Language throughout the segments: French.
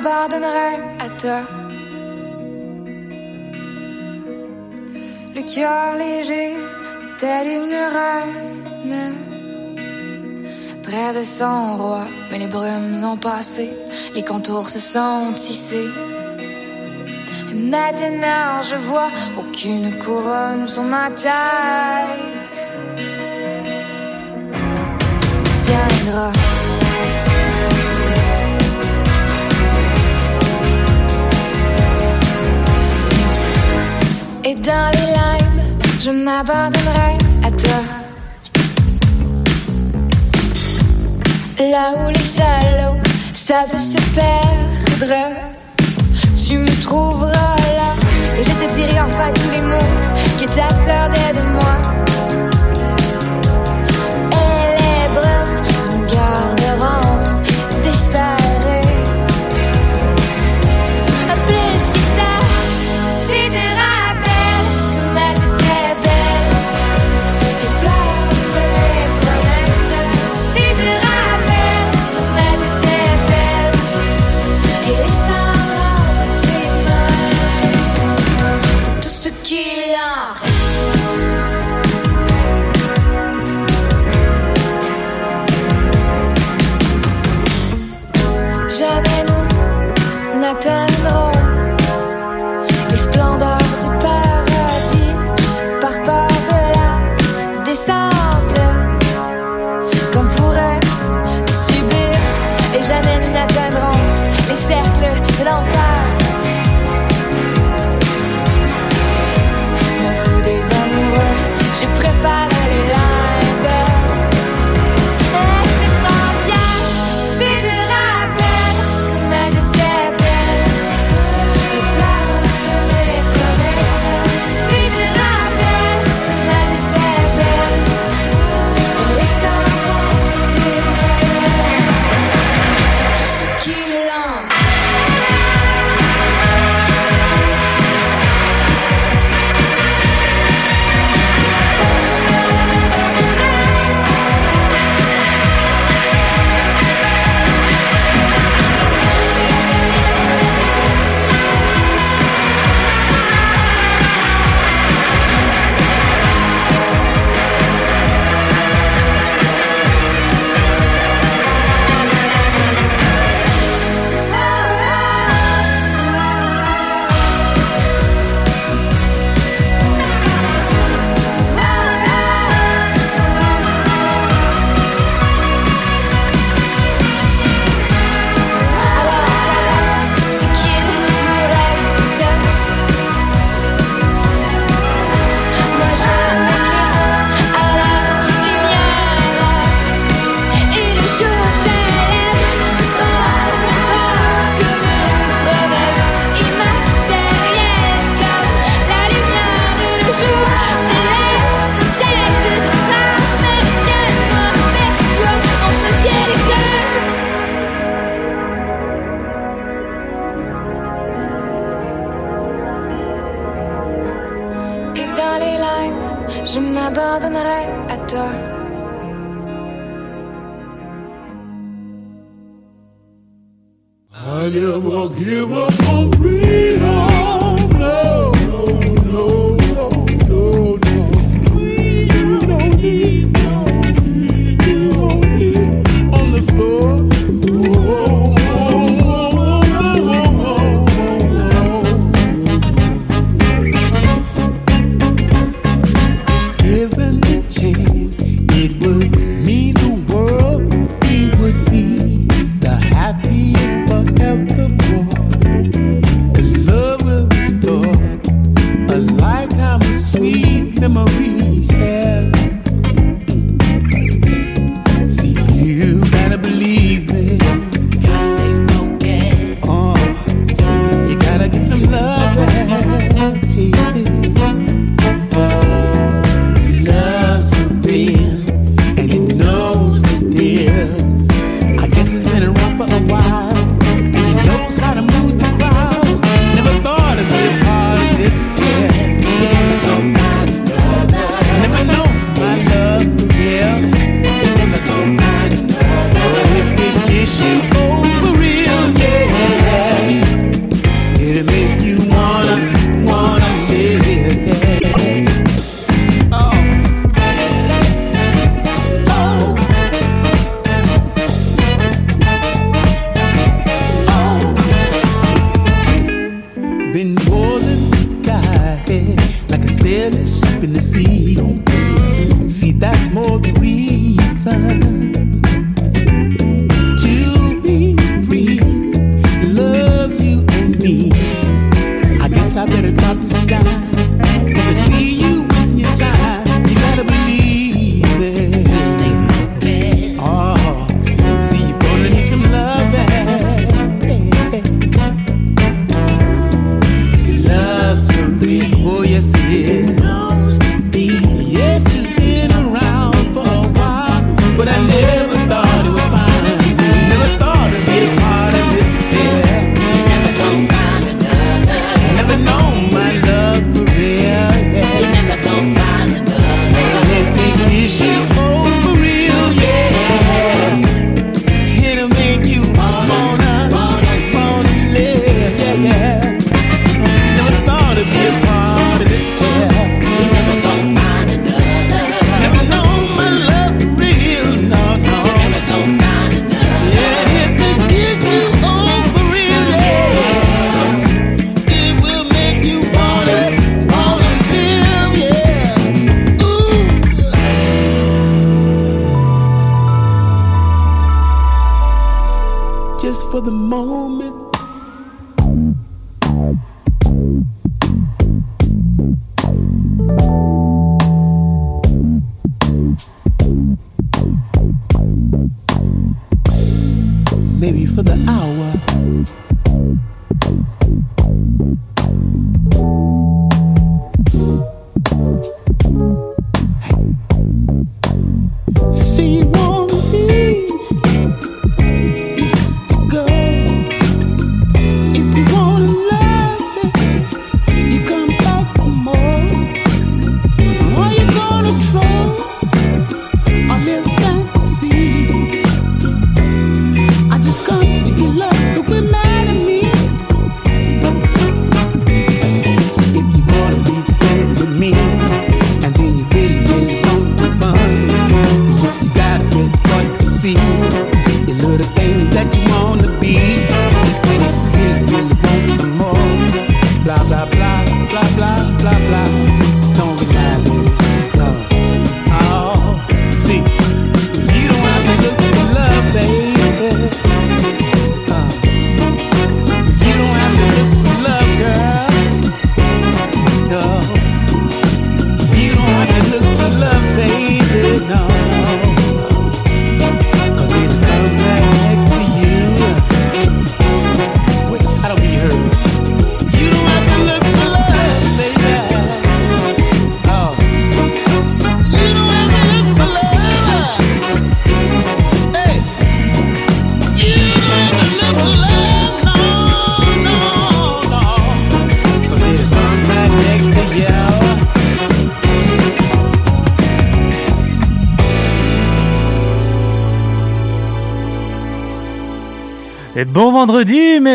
m'abandonnerai à toi. Le cœur léger, telle une reine. Près de son roi, mais les brumes ont passé, les contours se sont tissés. Et maintenant, je vois aucune couronne sur ma tête. Tiendra. Et dans les limes, je m'abandonnerai à toi. Là où les salauds savent se perdre, tu me trouveras là. Et je te dirai enfin tous les mots qui t'accordaient de moi. Et les brumes nous garderont d'espérer.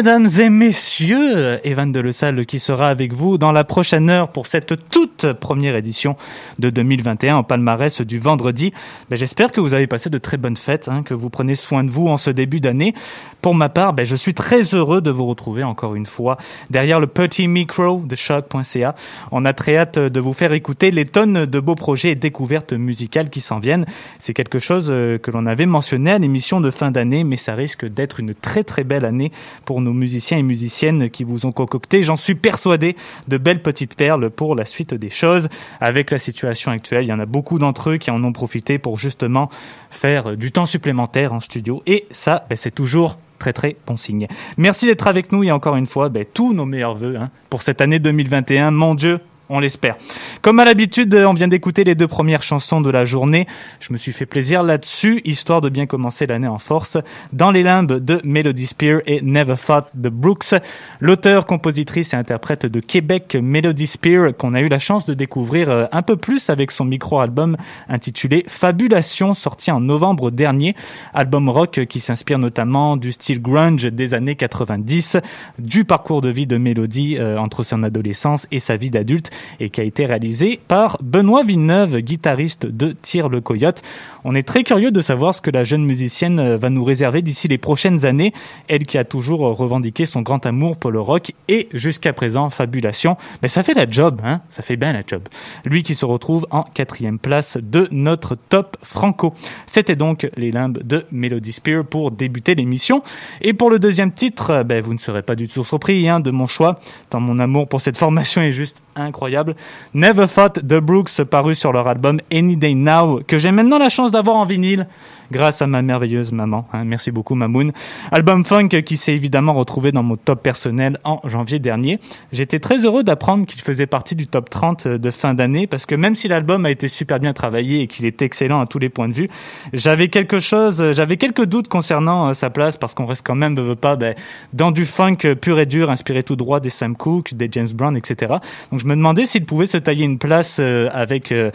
Mesdames et messieurs. Evan de Le Salle qui sera avec vous dans la prochaine heure pour cette toute première édition de 2021 en palmarès du vendredi. Ben, J'espère que vous avez passé de très bonnes fêtes, hein, que vous prenez soin de vous en ce début d'année. Pour ma part, ben, je suis très heureux de vous retrouver encore une fois derrière le petit micro de choc.ca. On a très hâte de vous faire écouter les tonnes de beaux projets et découvertes musicales qui s'en viennent. C'est quelque chose euh, que l'on avait mentionné à l'émission de fin d'année, mais ça risque d'être une très très belle année pour nos musiciens et musiciennes qui vous ont concocté, j'en suis persuadé, de belles petites perles pour la suite des choses. Avec la situation actuelle, il y en a beaucoup d'entre eux qui en ont profité pour justement faire du temps supplémentaire en studio. Et ça, ben, c'est toujours très très bon signe. Merci d'être avec nous et encore une fois, ben, tous nos meilleurs voeux hein, pour cette année 2021. Mon Dieu, on l'espère. Comme à l'habitude, on vient d'écouter les deux premières chansons de la journée. Je me suis fait plaisir là-dessus, histoire de bien commencer l'année en force. Dans les limbes de Melody Spear et Never Thought de Brooks, l'auteur, compositrice et interprète de Québec, Melody Spear, qu'on a eu la chance de découvrir euh, un peu plus avec son micro-album intitulé Fabulation, sorti en novembre dernier. Album rock qui s'inspire notamment du style grunge des années 90, du parcours de vie de Melody euh, entre son adolescence et sa vie d'adulte et qui a été réalisé par Benoît Villeneuve, guitariste de Tire le Coyote. On est très curieux de savoir ce que la jeune musicienne euh, va nous réserver d'ici les prochaines années, elle qui a toujours euh, revendiqué son grand amour pour le rock et jusqu'à présent Fabulation. Mais ça fait la job, hein ça fait bien la job. Lui qui se retrouve en quatrième place de notre top franco. C'était donc les limbes de Melody Spear pour débuter l'émission. Et pour le deuxième titre, euh, ben, vous ne serez pas du tout surpris hein, de mon choix, tant mon amour pour cette formation est juste incroyable. Never Thought de Brooks paru sur leur album Any Day Now, que j'ai maintenant la chance d'avoir en vinyle grâce à ma merveilleuse maman. hein. merci beaucoup Mamoun. Album funk qui s'est évidemment retrouvé dans mon top personnel en janvier dernier. J'étais très heureux d'apprendre qu'il faisait partie du top 30 de fin d'année parce que même si l'album a été super bien travaillé et qu'il est excellent à tous les points de vue, j'avais quelque chose, j'avais quelques doutes concernant euh, sa place parce qu'on reste quand même, ne veut pas, ben, dans du funk pur et dur, inspiré tout droit des Sam Cooke, des James Brown, etc. Donc je me demandais s'il pouvait se tailler une place euh, avec euh,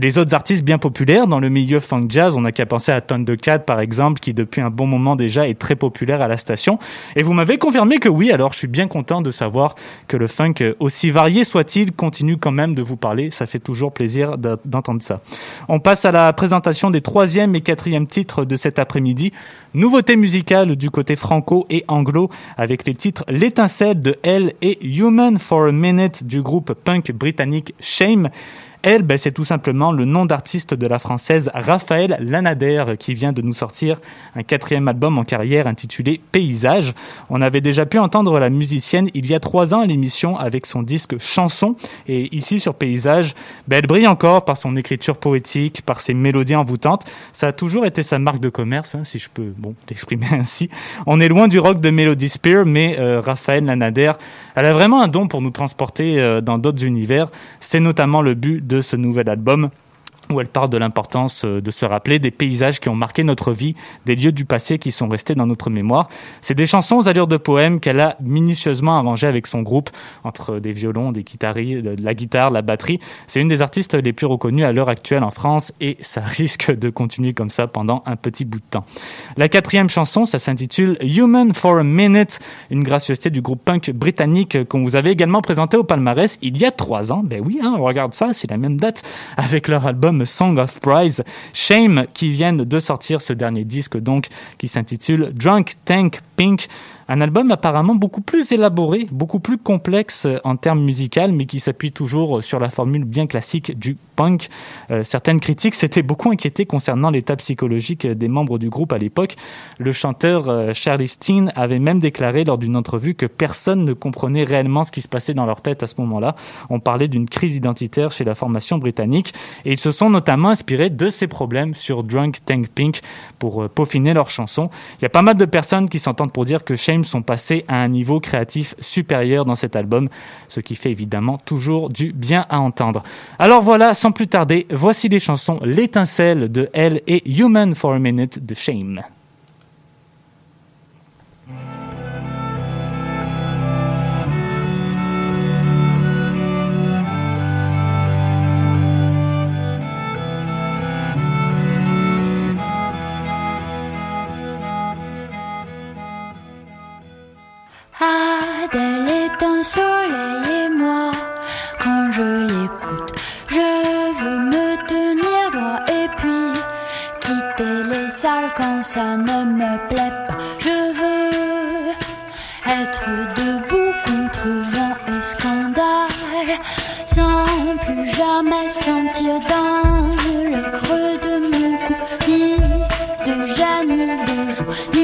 les autres artistes bien populaires dans le milieu funk jazz. On n'a qu'à penser à Thundercat, par exemple, qui depuis un bon moment déjà est très populaire à la station. Et vous m'avez confirmé que oui, alors je suis bien content de savoir que le funk, euh, aussi varié soit-il, continue quand même de vous parler. Ça fait toujours plaisir d'entendre ça. On passe à la présentation des troisième et quatrième titres de cet après-midi. Nouveauté musicale du côté franco et anglo avec les titres L'étincelle de Elle et Human for a Minute du groupe punk britannique Shame. Elle, ben, c'est tout simplement le nom d'artiste de la française Raphaël Lanader qui vient de nous sortir un quatrième album en carrière intitulé Paysage. On avait déjà pu entendre la musicienne il y a trois ans à l'émission avec son disque Chanson et ici sur Paysage, ben, elle brille encore par son écriture poétique, par ses mélodies envoûtantes. Ça a toujours été sa marque de commerce, hein, si je peux bon l'exprimer ainsi. On est loin du rock de Melody Spear, mais euh, Raphaël Lanader, elle a vraiment un don pour nous transporter euh, dans d'autres univers. C'est notamment le but de ce nouvel album où elle parle de l'importance euh, de se rappeler des paysages qui ont marqué notre vie, des lieux du passé qui sont restés dans notre mémoire. C'est des chansons aux allures de poèmes qu'elle a minutieusement arrangées avec son groupe, entre des violons, des guitaries, de la guitare, la batterie. C'est une des artistes les plus reconnues à l'heure actuelle en France et ça risque de continuer comme ça pendant un petit bout de temps. La quatrième chanson, ça s'intitule Human for a Minute, une gracieuseté du groupe punk britannique qu'on vous avait également présenté au palmarès il y a trois ans. Ben oui, hein, on regarde ça, c'est la même date avec leur album Song of Prize, Shame, qui viennent de sortir ce dernier disque donc, qui s'intitule Drunk Tank Pink. Un album apparemment beaucoup plus élaboré, beaucoup plus complexe euh, en termes musicaux, mais qui s'appuie toujours sur la formule bien classique du punk. Euh, certaines critiques s'étaient beaucoup inquiétées concernant l'état psychologique des membres du groupe à l'époque. Le chanteur euh, Charlie Steen avait même déclaré lors d'une entrevue que personne ne comprenait réellement ce qui se passait dans leur tête à ce moment-là. On parlait d'une crise identitaire chez la formation britannique et ils se sont notamment inspirés de ces problèmes sur Drunk Tank Pink pour euh, peaufiner leurs chansons. Il y a pas mal de personnes qui s'entendent pour dire que Shame sont passés à un niveau créatif supérieur dans cet album, ce qui fait évidemment toujours du bien à entendre. Alors voilà, sans plus tarder, voici les chansons L'étincelle de Elle et Human for a Minute de Shame. Adèle est un soleil et moi, quand je l'écoute, je veux me tenir droit et puis quitter les salles quand ça ne me plaît pas. Je veux être debout contre vent et scandale, sans plus jamais sentir dans le creux de mon cou, ni de Jeanne, ni de joie.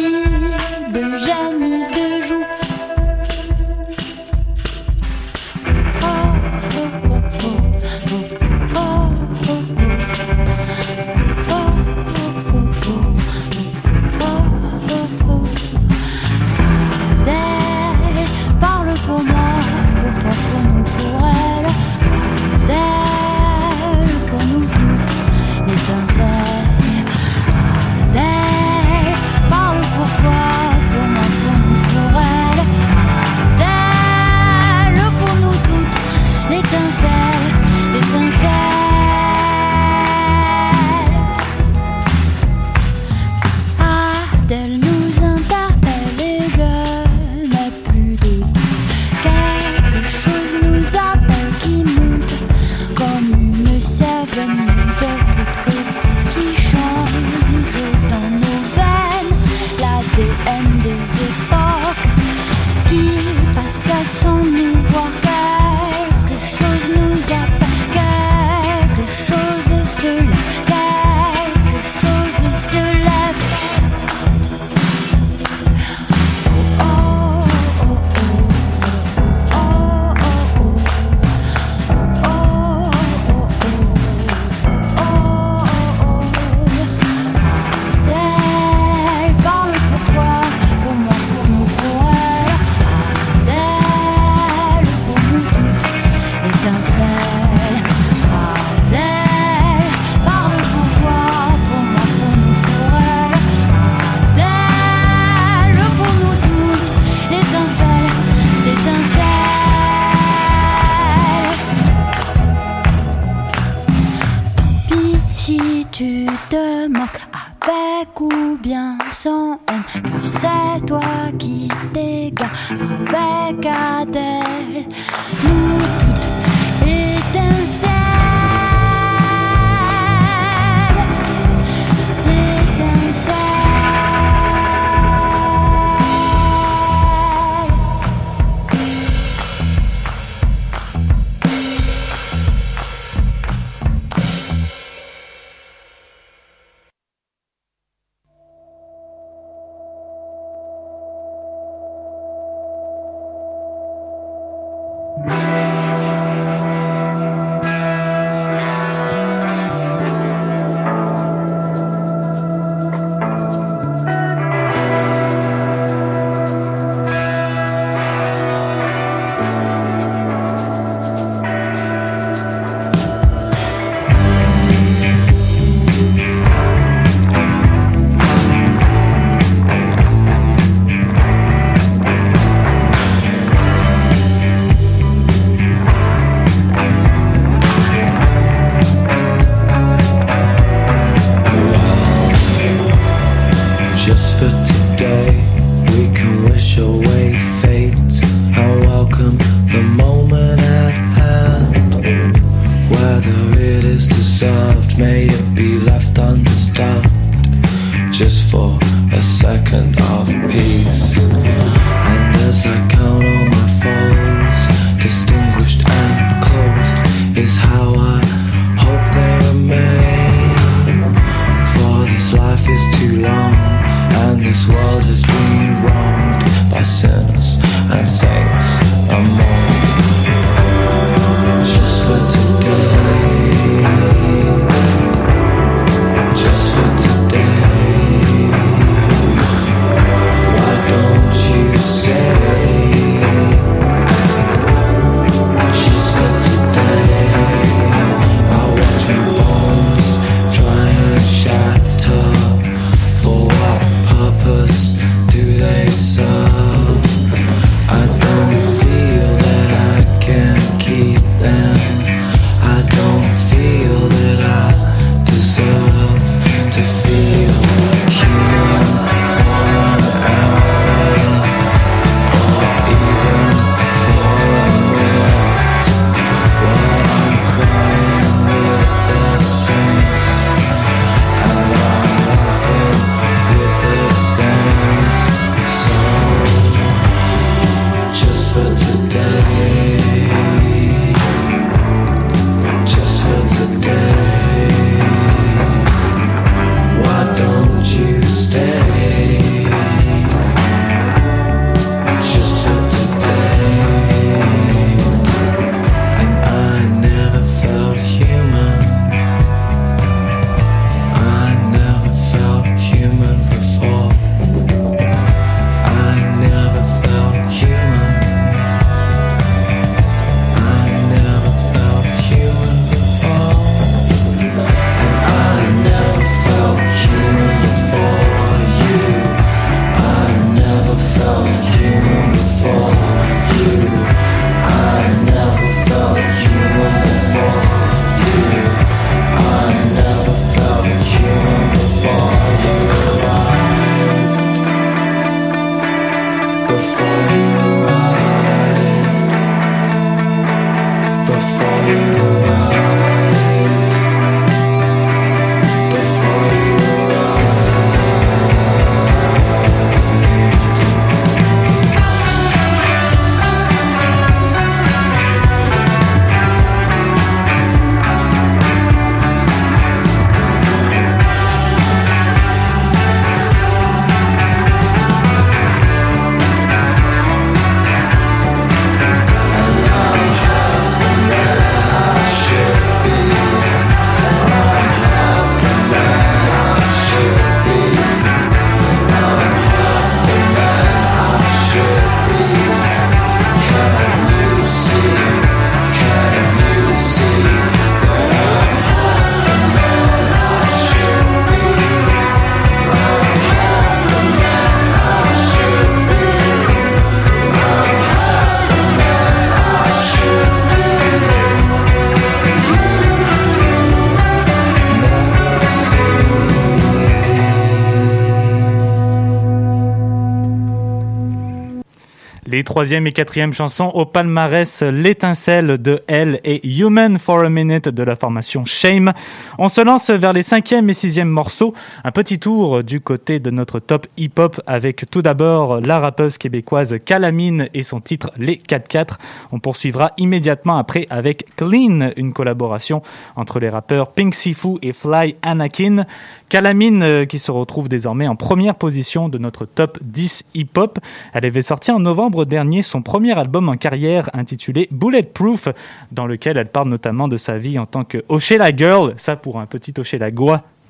Troisième et quatrième chansons au palmarès L'étincelle de Elle et Human for a Minute de la formation Shame. On se lance vers les cinquième et sixième morceaux. Un petit tour du côté de notre top hip-hop avec tout d'abord la rappeuse québécoise Calamine et son titre Les 4-4. On poursuivra immédiatement après avec Clean, une collaboration entre les rappeurs Pink Sifu et Fly Anakin. Calamine euh, qui se retrouve désormais en première position de notre top 10 hip-hop. Elle avait sorti en novembre dernier son premier album en carrière intitulé Bulletproof, dans lequel elle parle notamment de sa vie en tant que Oshela Girl, pour un petit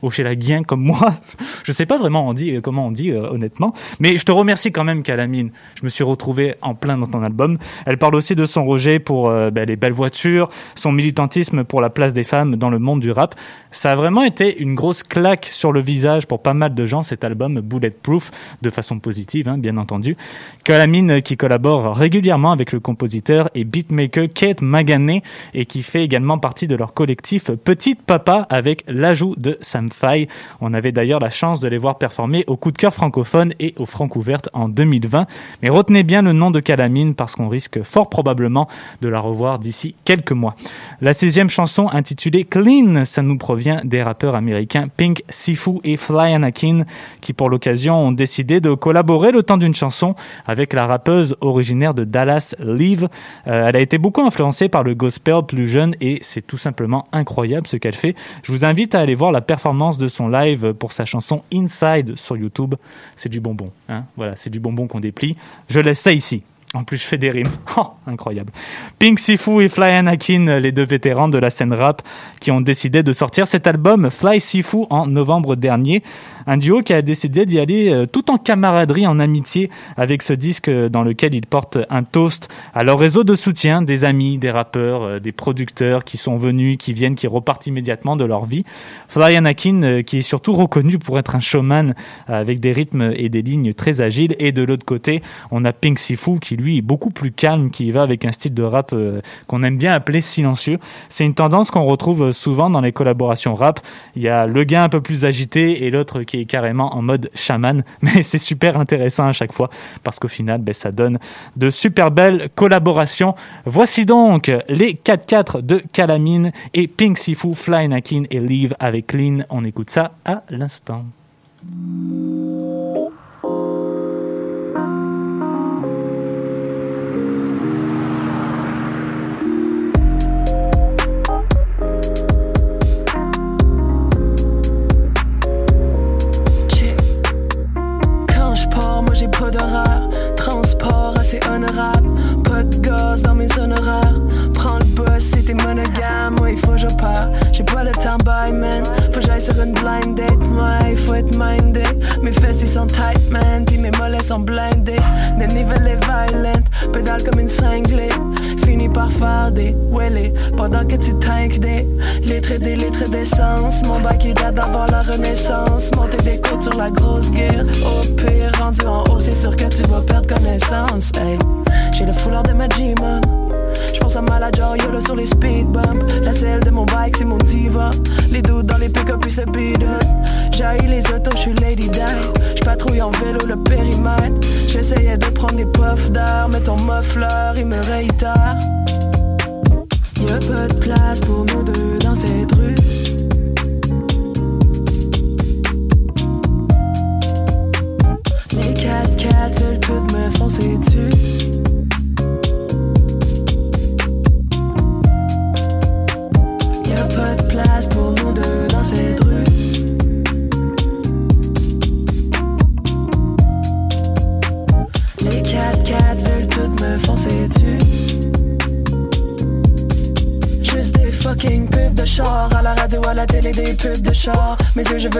Oshela Goa Guien comme moi. Je sais pas vraiment on dit, comment on dit euh, honnêtement, mais je te remercie quand même Calamine. Je me suis retrouvé en plein dans ton album. Elle parle aussi de son rejet pour euh, ben, les belles voitures, son militantisme pour la place des femmes dans le monde du rap. Ça a vraiment été une grosse claque sur le visage pour pas mal de gens cet album Bulletproof de façon positive, hein, bien entendu. Calamine euh, qui collabore régulièrement avec le compositeur et beatmaker Kate Magané et qui fait également partie de leur collectif Petite Papa avec l'ajout de Sam On avait d'ailleurs la chance de les voir performer au coup de cœur francophone et au Francouverte en 2020. Mais retenez bien le nom de Calamine parce qu'on risque fort probablement de la revoir d'ici quelques mois. La sixième chanson intitulée Clean, ça nous provient des rappeurs américains Pink, Sifu et Fly Anakin qui pour l'occasion ont décidé de collaborer le temps d'une chanson avec la rappeuse originaire de Dallas, Liv. Euh, elle a été beaucoup influencée par le gospel plus jeune et c'est tout simplement incroyable ce qu'elle fait. Je vous invite à aller voir la performance de son live pour sa chanson Inside sur YouTube. C'est du bonbon. Hein voilà, c'est du bonbon qu'on déplie. Je laisse ça ici. En plus, je fais des rimes. Oh, incroyable. Pink Sifu et Fly Anakin, les deux vétérans de la scène rap, qui ont décidé de sortir cet album Fly Sifu en novembre dernier. Un duo qui a décidé d'y aller euh, tout en camaraderie, en amitié, avec ce disque dans lequel ils portent un toast à leur réseau de soutien, des amis, des rappeurs, euh, des producteurs qui sont venus, qui viennent, qui repartent immédiatement de leur vie. Fly Anakin, euh, qui est surtout reconnu pour être un showman avec des rythmes et des lignes très agiles. Et de l'autre côté, on a Pink Sifu, qui lui est beaucoup plus calme, qui va avec un style de rap euh, qu'on aime bien appeler silencieux. C'est une tendance qu'on retrouve souvent dans les collaborations rap. Il y a le gars un peu plus agité et l'autre qui est carrément en mode chaman. Mais c'est super intéressant à chaque fois parce qu'au final, ben, ça donne de super belles collaborations. Voici donc les 4-4 de Calamine et Pink Sifu, Fly Nakin et Leave avec Clean. On écoute ça à l'instant. Sont tight man, pis mes mollets sont blindés. Est violent, pédale comme une cinglée. Fini par faire des wellés pendant que tu tanks des litres et des d'essence. Mon bac il date d'avant la renaissance. Monter des côtes sur la grosse guerre. Au pire, rendu en haut, c'est sûr que tu vas perdre connaissance. Hey, j'ai le foulard de ma G-Man. J'pense à malade YOLO sur les speed bumps La selle de mon bike c'est mon diva Les doutes dans les pick-up puis c'est beat up J'haïs les autos, j'suis Lady Di J'patrouille en vélo le périmètre. J'essayais de prendre des puffs d'air Mais ton muffler il me réitère. Y'a pas de place pour nous deux dans cette rue. Les 4x4 veulent toutes me foncer dessus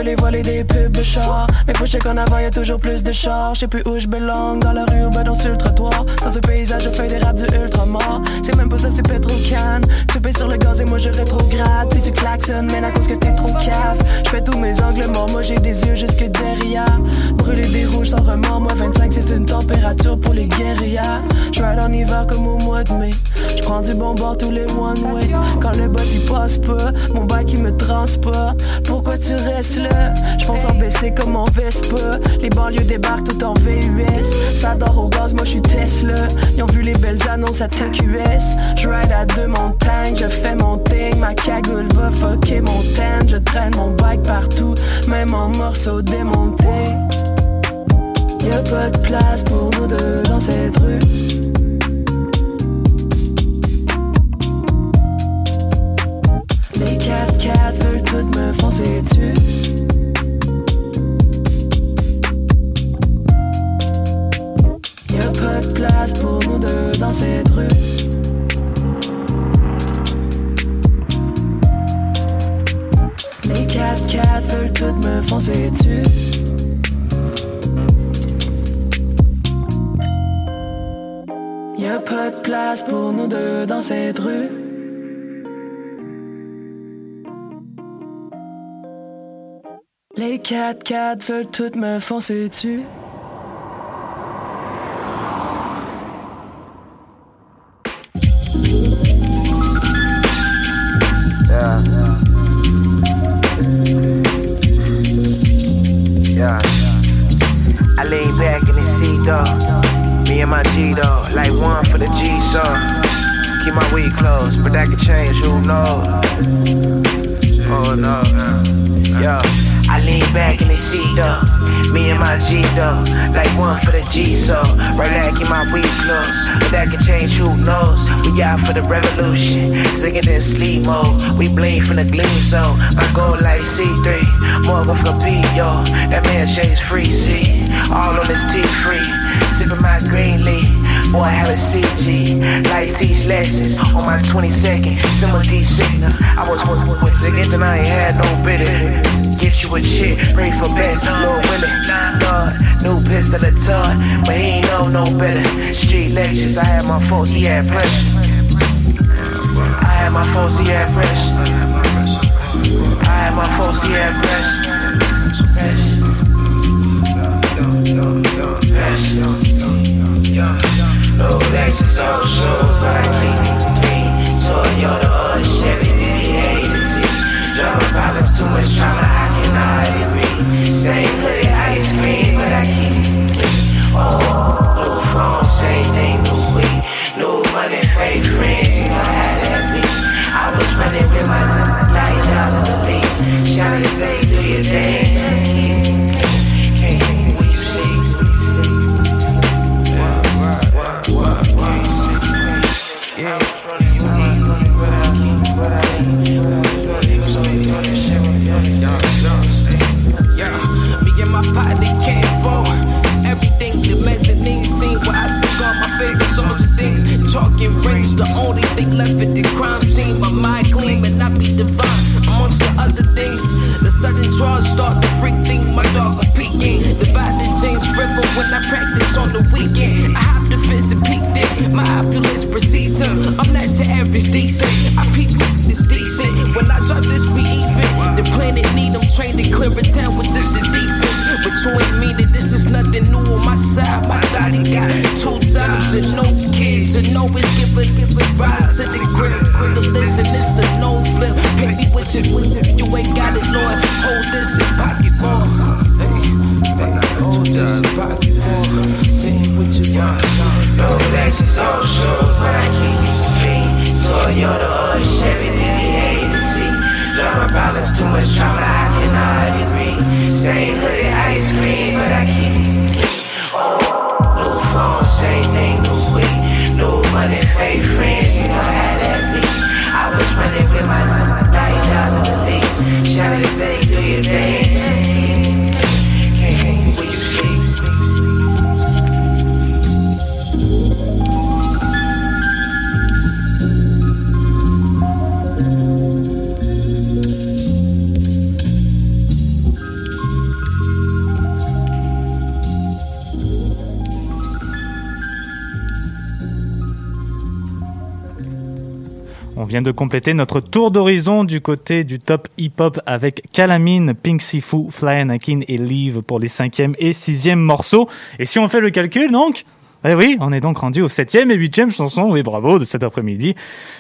Les voiler des pubs de char Mais faut je qu'en avant, y'a toujours plus de chars. Je sais plus où je dans la rue ou dans sur le trottoir. Dans ce paysage, je fais des mort C'est même pas ça, c'est Petro-Can Tu payes sur le gaz et moi je rétrograde. Puis tu klaxonnes, mais à cause que t'es trop cave. Je fais tous mes angles morts, moi j'ai des yeux jusque derrière. Brûler des rouges sans remords, moi 25 c'est une température pour les guérillas. Je en hiver comme au mois de mai. Je prends du bon bord tous les one way Quand le boss il passe pas, mon bac il me transporte Pourquoi tu restes là? Je pense en baisser comme en Vespa. Les banlieues débarquent tout en VUS. Ça dort au gaz, moi je suis Tesla. Ils ont vu les belles annonces à TQS. Je ride à deux montagnes, je fais mon thing. Ma cagoule va fucker mon tan. Je traîne mon bike partout, même en morceaux démontés. Y'a pas de place pour nous deux dans cette rue. Les 4x4 veulent toutes me foncer dessus. Y'a pas de place pour nous deux dans cette rue. Les 4x4 veulent toutes me foncer dessus. Y'a pas de place pour nous deux dans cette rue. Les 4x4 veulent toutes me foncer dessus. I lean back in the seat, though. Me and my G, though. Like one for the G, so. Right now, keep my weed closed, but that can change, who knows? We out for the revolution. Sicker in sleep mode. We bleed from the gleam zone. My goal like C3. Morgan for B, yo. That man shades free, see. All on his teeth free. Sipping my green leaf. Boy, have a CG. Like teach lessons on my 22nd. Some of these signals. I was with, with to get, then I ain't had no bitter. Get you a chick, pray for best, Lord willing. Lord, new pistol a ton, but he ain't know no better. Street lectures, I had my folks, he had pressure. I had my folks, he had pressure. I had my folks, he had pressure. No Lexus on shows, but I keep it clean. Toyota or Chevy, then he. Drama problems, too much drama, I Same ice cream, but I keep. Oh, phone, same thing, new. New money, fake friends, you know how that be. I was running with my nine dollars a week. Shawty say, do your thing. Talking rings, the only thing left at the crime scene. My mind clean and I be divine. Amongst the other things, the sudden draws start the freak thing. My dog I'm peeking. Divide the James River when I practice on the weekend. I hop the fence and peek there. My opulence precedes him. I'm not to average decent. I peek this decent. When I drop this, we even. The planet need them trained to clear a town with just the defense. But you ain't mean that this is nothing new on my side. My daddy got and no kids and always give a, rise to the grip. The listen, this a no flip. Pay me with your, you ain't got it, Lord. Hold this in pocket more. Hey, hey, hold this in pocket more. Pay me with your, No Lexus on shows, but I keep it clean. Toyota or Chevy, then he hated to. Drama problems, too much drama, I cannot agree. Same hoodie, ice cream, but I keep phone, same thing, new weed. New money, fake friends, you know how that be. I was running with my nine dollars a week. Shawty say, do your thing. Vient de compléter notre tour d'horizon du côté du top hip-hop avec Calamine, Pink Sifu, Fly Anakin et Leave pour les cinquième et sixième morceaux. Et si on fait le calcul, donc, Eh oui, on est donc rendu au septième et huitième chanson, oui bravo, de cet après-midi.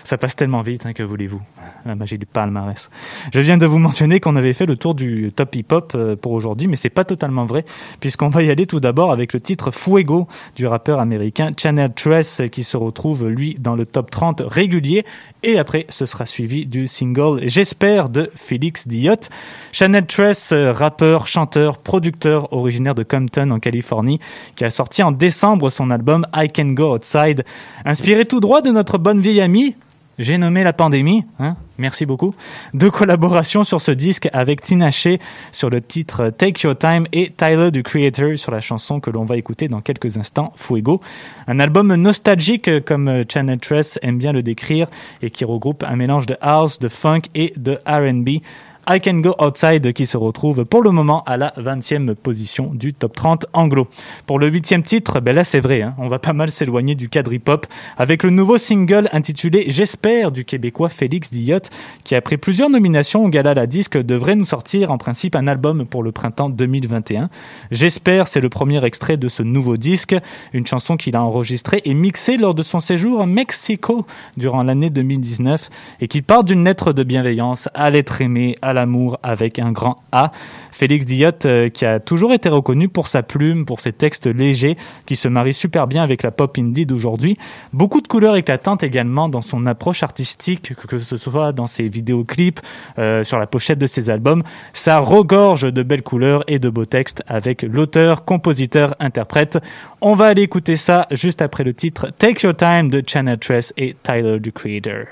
Ça passe tellement vite, hein, que voulez-vous La magie du palmarès. Je viens de vous mentionner qu'on avait fait le tour du top hip-hop euh, pour aujourd'hui, mais c'est pas totalement vrai, puisqu'on va y aller tout d'abord avec le titre Fuego du rappeur américain Channel Tress, qui se retrouve, lui, dans le top 30 régulier, et après, ce sera suivi du single J'espère de Félix Diot. Channel Tress, euh, rappeur, chanteur, producteur originaire de Compton en Californie, qui a sorti en décembre son album I Can Go Outside, inspiré tout droit de notre bonne vieille amie, j'ai nommé la pandémie, hein merci beaucoup. Deux collaborations sur ce disque avec Tina Shea sur le titre Take Your Time et Tyler the Creator sur la chanson que l'on va écouter dans quelques instants, Fuego. Un album nostalgique comme Channel Tress aime bien le décrire et qui regroupe un mélange de house, de funk et de R&B. I Can Go Outside qui se retrouve pour le moment à la 20e position du top 30 anglo. Pour le huitième titre, ben là c'est vrai, hein, on va pas mal s'éloigner du cadre hip-hop avec le nouveau single intitulé J'espère du québécois Félix Diot qui après plusieurs nominations au Gala la disque devrait nous sortir en principe un album pour le printemps 2021. J'espère c'est le premier extrait de ce nouveau disque, une chanson qu'il a enregistrée et mixée lors de son séjour à Mexico durant l'année 2019 et qui part d'une lettre de bienveillance à l'être aimé, à l'amour avec un grand A. Félix Diot, euh, qui a toujours été reconnu pour sa plume, pour ses textes légers, qui se marient super bien avec la pop indie d'aujourd'hui. Beaucoup de couleurs éclatantes également dans son approche artistique, que ce soit dans ses vidéoclips, euh, sur la pochette de ses albums. Ça regorge de belles couleurs et de beaux textes avec l'auteur, compositeur, interprète. On va aller écouter ça juste après le titre Take Your Time de Channel Tress et Tyler, the Creator.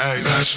Hey, that's.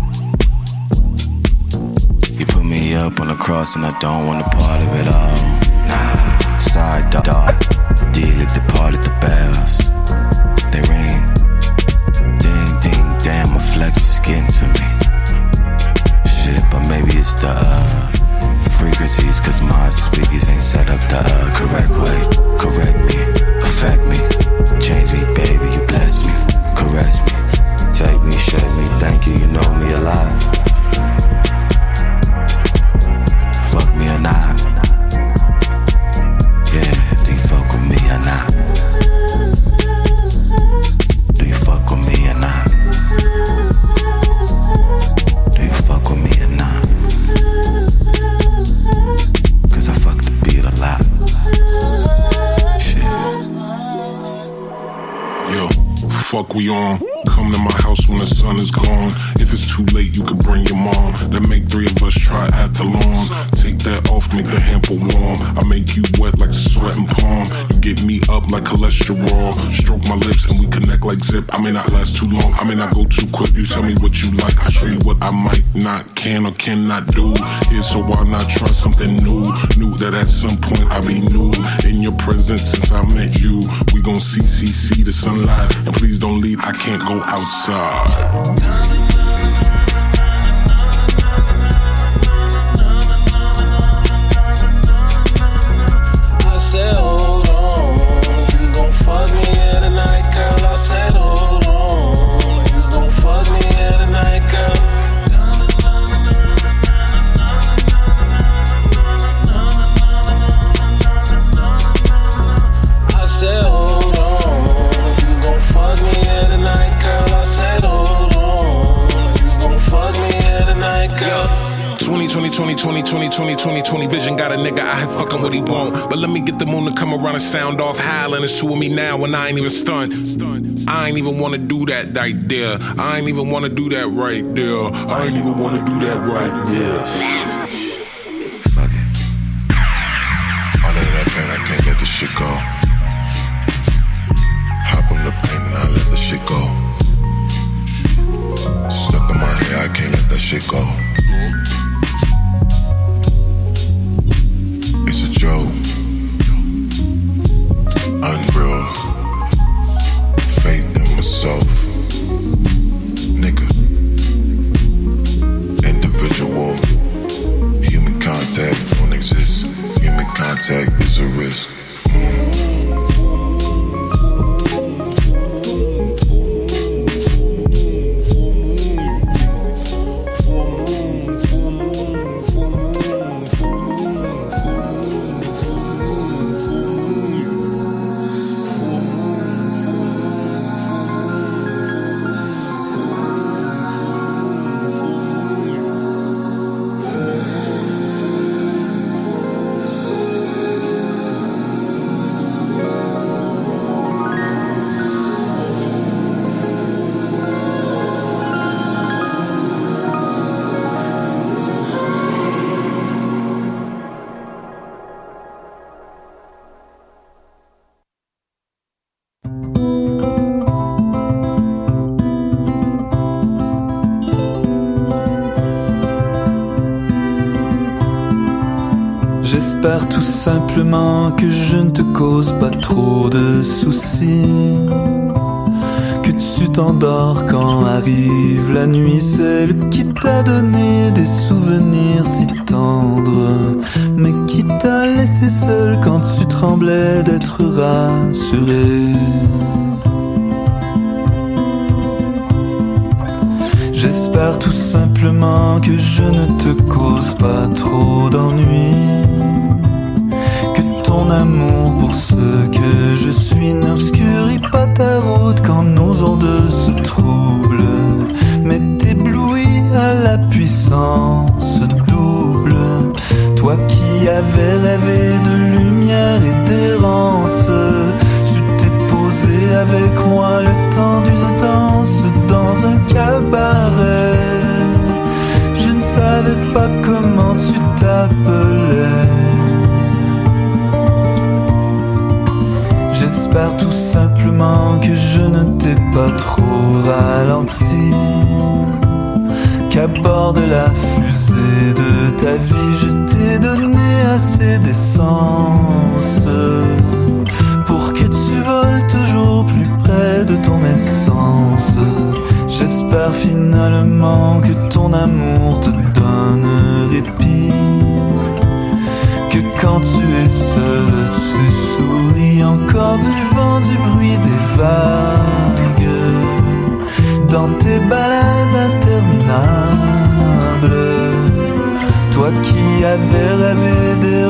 You put me up on the cross and I don't want a part of it all. Nah, side dog. Deal at the part at the bells. They ring. Ding, ding, damn, my flex is getting to me. Shit, but maybe it's the uh, frequencies, cause my speakers ain't set up the uh, correct way. Correct me, affect me, change me, baby, you bless me, caress me, take me, shake me, thank you, you know me a Fuck me or not. Yeah, do you fuck with me or not? Do you fuck with me or not? Do you fuck with me or not? Cause I fuck the beat a lot. Yo, fuck we on. Come to my house when the sun is gone. If it's too late, you can bring your mom. Then make three of us try at the lawn. Take that off, make the hamper warm. I make you wet like a sweating palm. You get me up like cholesterol. Stroke my lips and we connect like zip. I may not last too long. I may not go too quick. You tell me what you like. I show you what I might not, can or cannot do. Here, so why not try something new? Knew that at some point I'd be new in your presence since I met you. We gon' see, see, see the sunlight. And please don't leave. I can't go outside. 20, 20, 20, 20, 20, 20, 20, 20 vision got a nigga I here fucking what he want. But let me get the moon to come around and sound off howling. It's two of me now and I ain't even stunned. I ain't even wanna do that right there. I ain't even wanna do that right there. I ain't even wanna do that right there. Tout simplement que je ne te cause pas trop de soucis. Que tu t'endors quand arrive la nuit, celle qui t'a donné des souvenirs si tendres, mais qui t'a laissé seul quand tu tremblais d'être rassuré. J'espère tout simplement que je ne te cause pas trop d'ennuis. Ton amour pour ce que je suis n'obscurit pas ta route quand nos ondes se troublent. Mais t'éblouis à la puissance double. Toi qui avais rêvé de lumière et d'errance, tu t'es posé avec moi le temps d'une danse dans un cabaret. Je ne savais pas comment tu t'appelais. J'espère tout simplement que je ne t'ai pas trop ralenti. Qu'à bord de la fusée de ta vie, je t'ai donné assez d'essence pour que tu voles toujours plus près de ton essence. J'espère finalement que ton amour te donne répit. Que quand tu es seul, tu souris encore du vent, du bruit des vagues. Dans tes balades interminables, toi qui avais rêvé d'errance,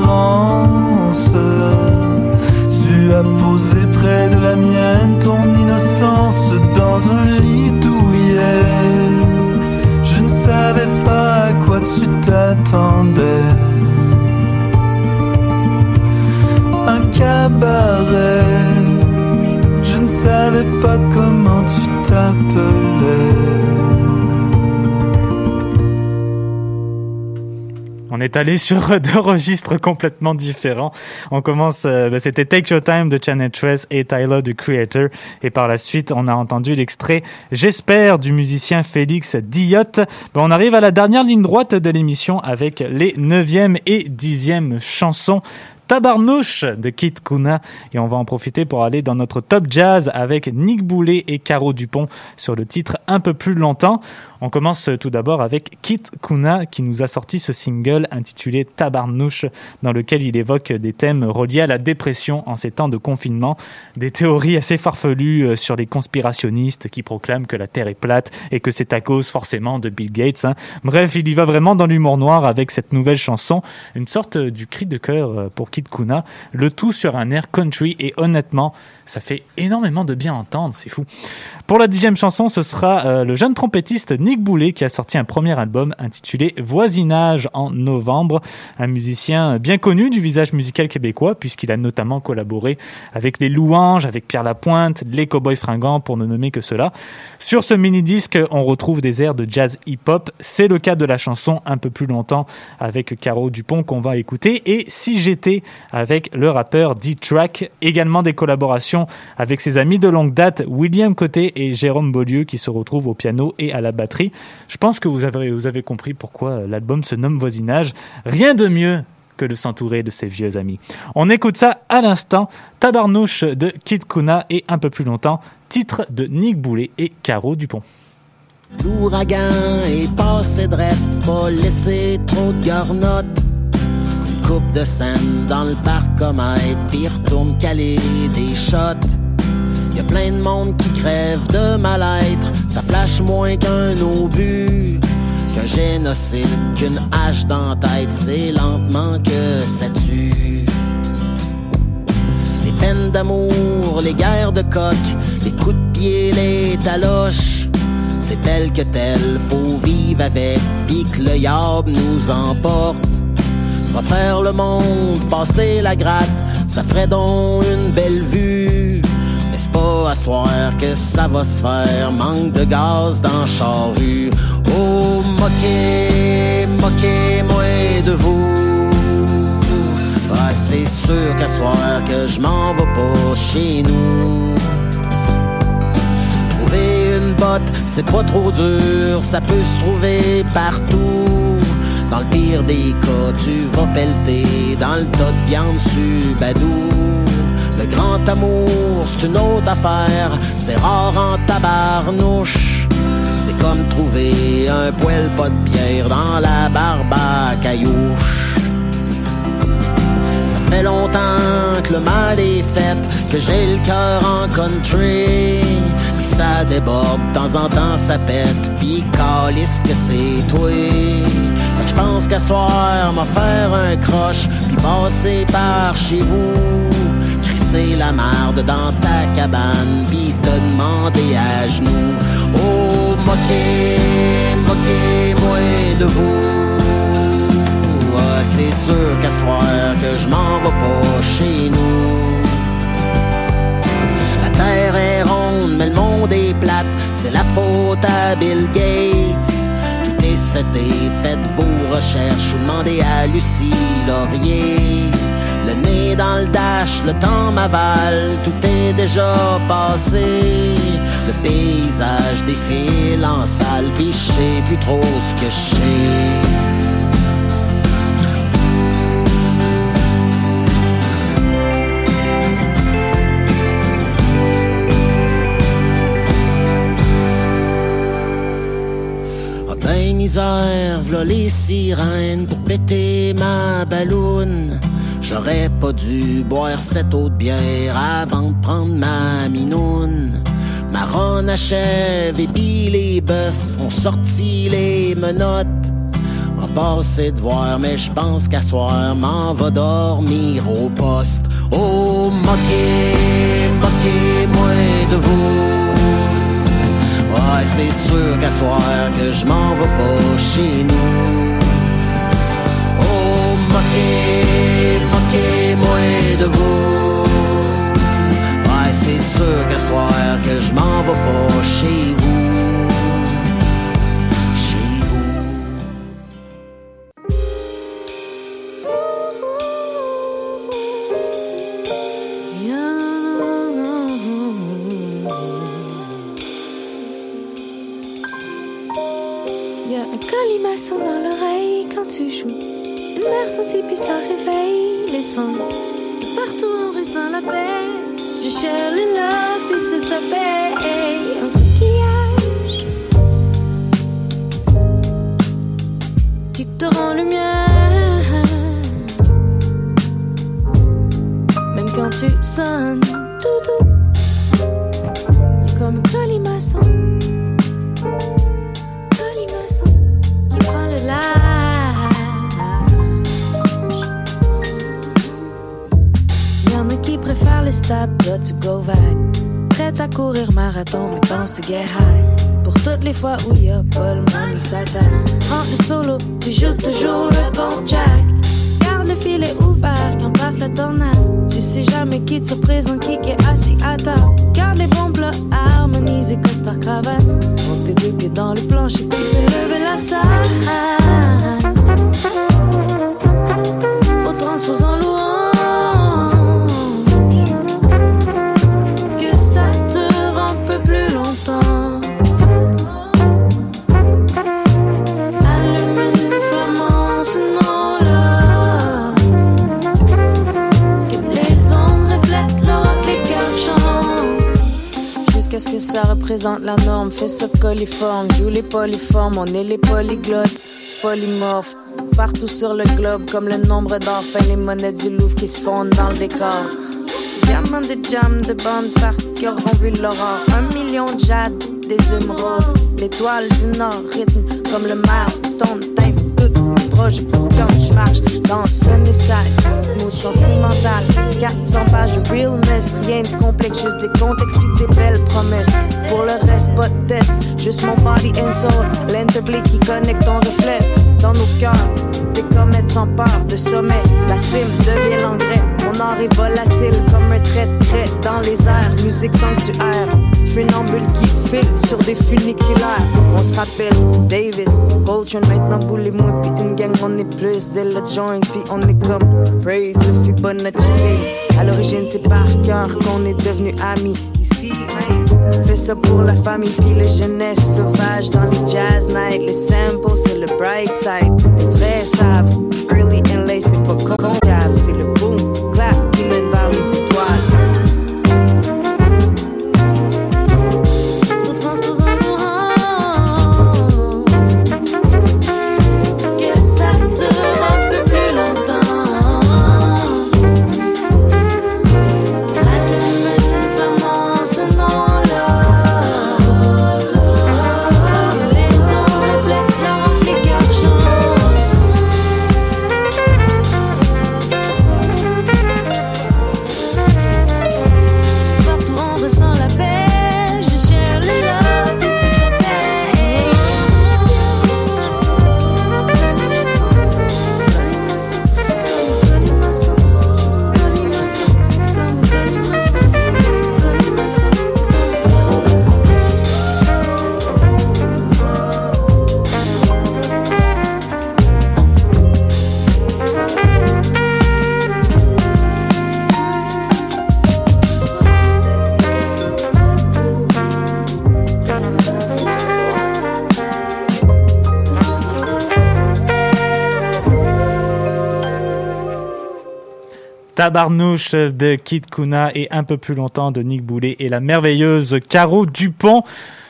est allé sur deux registres complètement différents. On commence, euh, ben, c'était Take Your Time de Janet Tress et Tyler the Creator. Et par la suite, on a entendu l'extrait J'espère du musicien Félix Diot. Ben, on arrive à la dernière ligne droite de l'émission avec les neuvième et dixième chansons. Tabarnouche de Kit Kuna et on va en profiter pour aller dans notre top jazz avec Nick Boulet et Caro Dupont sur le titre un peu plus longtemps. On commence tout d'abord avec Kit Kuna qui nous a sorti ce single intitulé Tabarnouche dans lequel il évoque des thèmes reliés à la dépression en ces temps de confinement, des théories assez farfelues euh, sur les conspirationnistes qui proclament que la Terre est plate et que c'est à cause forcément de Bill Gates. hein. Bref, il y va vraiment dans l'humour noir avec cette nouvelle chanson, une sorte du cri de cœur euh, pour Kid Kuna, le tout sur un air country et honnêtement, ça fait énormément de bien entendre, c'est fou. Pour la dixième chanson, ce sera euh, le jeune trompettiste Boulet qui a sorti un premier album intitulé Voisinage en novembre, un musicien bien connu du visage musical québécois puisqu'il a notamment collaboré avec les Louanges, avec Pierre Lapointe, les Cowboys Fringants pour ne nommer que cela. Sur ce mini-disque, on retrouve des airs de jazz hip-hop. C'est le cas de la chanson un peu plus longtemps avec Caro Dupont qu'on va écouter et Si j'étais avec le rappeur D-Track. Également des collaborations avec ses amis de longue date William Côté et Jérôme Beaulieu qui se retrouvent au piano et à la batterie. Je pense que vous avez, compris pourquoi l'album se nomme Voisinage. Rien de mieux que de s'entourer de ses vieux amis. On écoute ça à l'instant. Tabarnouche de Kid Kuna et un peu plus longtemps, titre de Nick Boulet et Caro Dupont. L'ouragan est passé pas trop de coupe de scène dans le caler des shots. Plein de monde qui crève de mal-être, ça flash moins qu'un obus. Qu'un génocide, qu'une hache dans tête, c'est lentement que ça tue. Les peines d'amour, les guerres de coq, les coups de pied, les taloches. C'est tel que tel, faut vivre avec, pis que le yab nous emporte. Refaire le monde, passer la gratte, ça ferait donc une belle vue. À soir que ça va se faire, manque de gaz dans charrue. Oh, moquez, moquez-moi de vous. Ah, c'est sûr qu'à soir que je m'en vais pas chez nous. Trouver une botte, c'est pas trop dur, ça peut se trouver partout. Dans le pire des cas, tu vas pelleter dans le tas de viande subadou. Grand amour, c'est une autre affaire, c'est rare en tabarnouche. C'est comme trouver un poêle pas de bière dans la barbe caillouche. Ça fait longtemps que le mal est fait, que j'ai le cœur en country. Puis ça déborde, de temps en temps ça pète, puis calisse que c'est toi. Je pense qu'à soir, m'a faire un croche, puis passer par chez vous. Crisser la marde dans ta cabane, puis te demander à genoux. Oh, moquez, moquez-moi de vous. Ah, c'est sûr qu'à soir que je m'en vais pas chez nous. La terre est ronde, mais le monde est plate. C'est la faute à Bill Gates. Tout est seté, faites vos recherches. Ou demandez à Lucie Laurier. Le nez dans le dash, le temps m'avale. Tout est déjà passé. Le paysage défile en salle, puis plus trop ce que je. Ah ben misère, v'là les sirènes pour péter ma balloune. J'aurais pas dû boire cette eau de bière avant de prendre ma minoune. Ma ronde achève et puis les bœufs ont sorti les menottes. On passé de voir, mais je pense qu'à soir, m'en va dormir au poste. Oh, moquez, moquez-moi de vous. Ouais, c'est sûr qu'à soir que je m'en vais pas chez nous. Oh, moquez, de vous. Ouais, c'est sûr qu'à soir que je m'en vais pas chez vous. Chez vous. Y a un colimaçon dans l'oreille quand tu joues. Une mer sentie puis ça réveille Partout on ressent la paix. Je cherche le love puis c'est sa. Un coquillage qui te rend lumière. Même quand tu sonnes go. Prête à courir marathon, mais pense to get high. Pour toutes les fois où y a pas le money, ça. Prends le solo, tu joues toujours le bon jack. Garde le filet ouvert quand passe la tornade. Tu sais jamais qui te représente, qui est assis à table. Garde les bons plats harmonisés, costard cravate. Monte tes deux pieds dans le plancher, puis fais lever la salle. Représente la norme, fais ça coliforme, joue les polyformes, on est les polyglottes, polymorphes. Partout sur le globe, comme le nombre d'or, peint les monnaies du Louvre qui se fondent dans le décor. Diamants de jam, de bandes par cœur ont vu l'aurore. Un million de jade, des émeraudes. L'étoile du Nord rythme comme le mar, son time, tout proche pour quand je marche dans ce sale. 400 pages de realness, rien de complexe, juste des contextes puis des belles promesses. Pour le reste, pas de test, juste mon body and soul. L'interplay qui connecte ton reflet dans nos cœurs. Des comètes s'emparent de sommet, la cime devient l'engrais. Mon art est volatile comme un trait dans les airs. Musique sanctuaire, funambule qui file sur des funiculaires. On se rappelle Davis, Coltrane, maintenant boule et moi, puis une gang, on est plus dès le joint, puis on est comme Praise le Fibonacci. À l'origine, c'est par cœur qu'on est devenus amis. Ici, Ça pour la famille puis la jeunesse sauvage dans les jazz nights. Les samples, c'est le bright side. Les vrais savent, Tabarnouche de Kid Kuna et un peu plus longtemps de Nick Boulet et la merveilleuse Caro Dupont.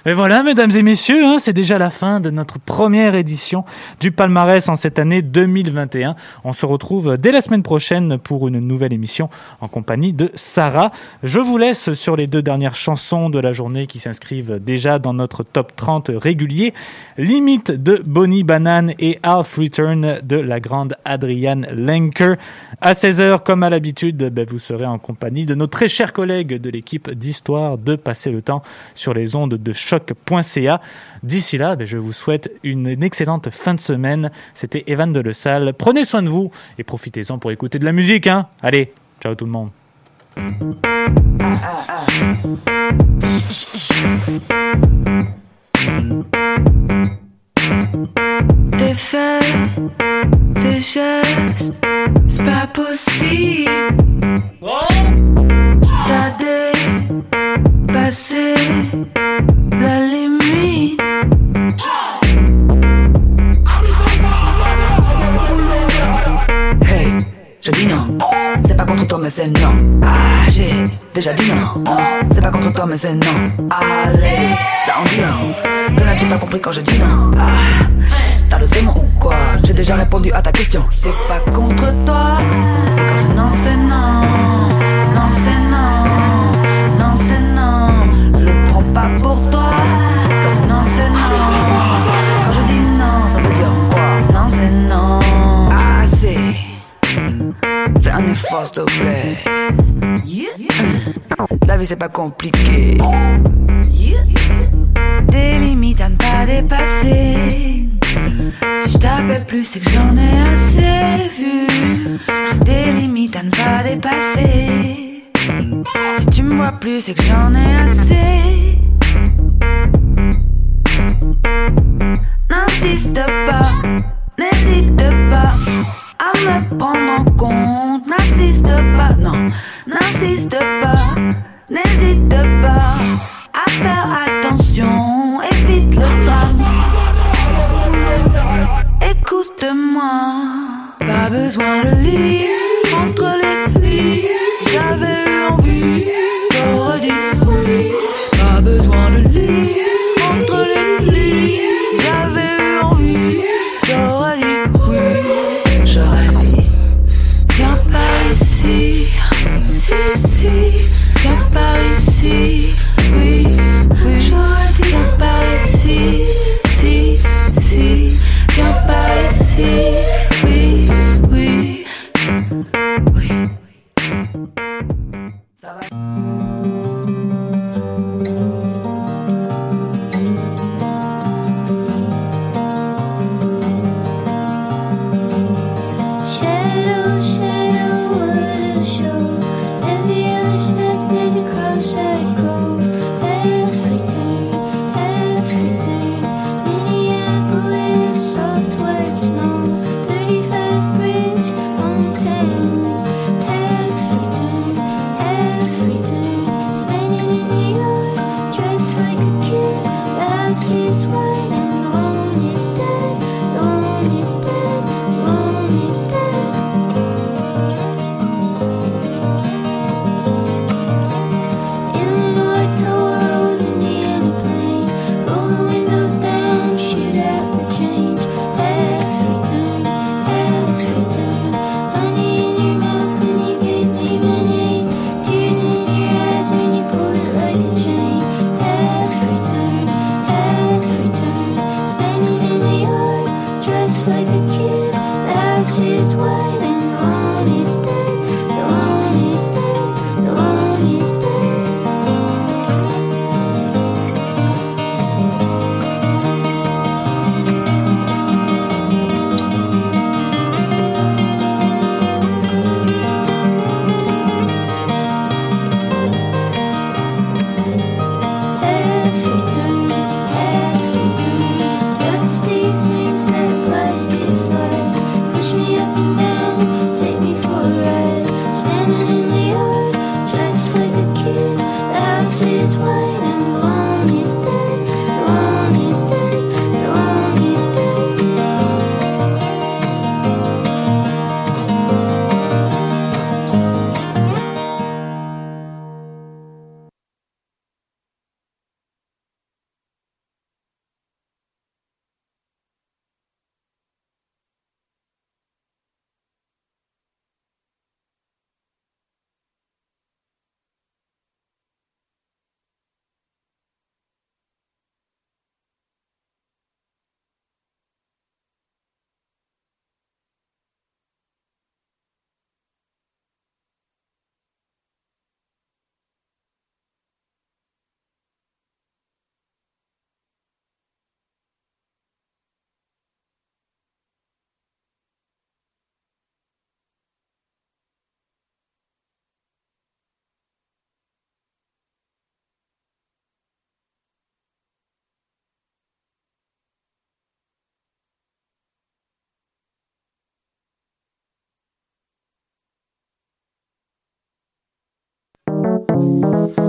Et voilà, mesdames et messieurs, hein, c'est déjà la fin de notre première édition du palmarès en cette année 2021. On se retrouve dès la semaine prochaine pour une nouvelle émission en compagnie de Sarah. Je vous laisse sur les deux dernières chansons de la journée qui s'inscrivent déjà dans notre top 30 régulier. Limite de Bonnie Banane et Half Return de la grande Adrienne Lenker. À 16h, comme à l'habitude, ben, vous serez en compagnie de nos très chers collègues de l'équipe d'Histoire de passer le temps sur les ondes de choc.ca. D'ici là, ben, je vous souhaite une, excellente fin de semaine. C'était Evan de Le Salle. Prenez soin de vous et profitez-en pour écouter de la musique. Hein Allez, ciao tout le monde. Tes faits, tes gestes, c'est pas possible. T'as dépassé la limite. Hey, je dis non. C'est pas contre toi, mais c'est non. Ah, j'ai déjà dit non. C'est pas contre toi, mais c'est non. Allez, ça en non. Que n'as-tu pas compris quand je dis non? Ah, t'as le démon ou quoi? J'ai déjà répondu à ta question. C'est pas contre toi. Et quand c'est non. Pas pour toi. Quand c'est non, c'est non. Quand je dis non, ça veut dire quoi? Non, c'est non. Ah, c'est. Fais un effort, s'il te plaît. La vie, c'est pas compliqué. Des limites à ne pas dépasser. Si je t'appelle plus, c'est que j'en ai assez vu. Des limites à ne pas dépasser. Si tu me vois plus, c'est que j'en ai assez. N'insiste pas, n'hésite pas à me prendre en compte. N'insiste pas, non, n'insiste pas, n'hésite pas à faire attention. Évite le drame. Écoute-moi, pas besoin de lire she's right, and own is dead.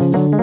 Thank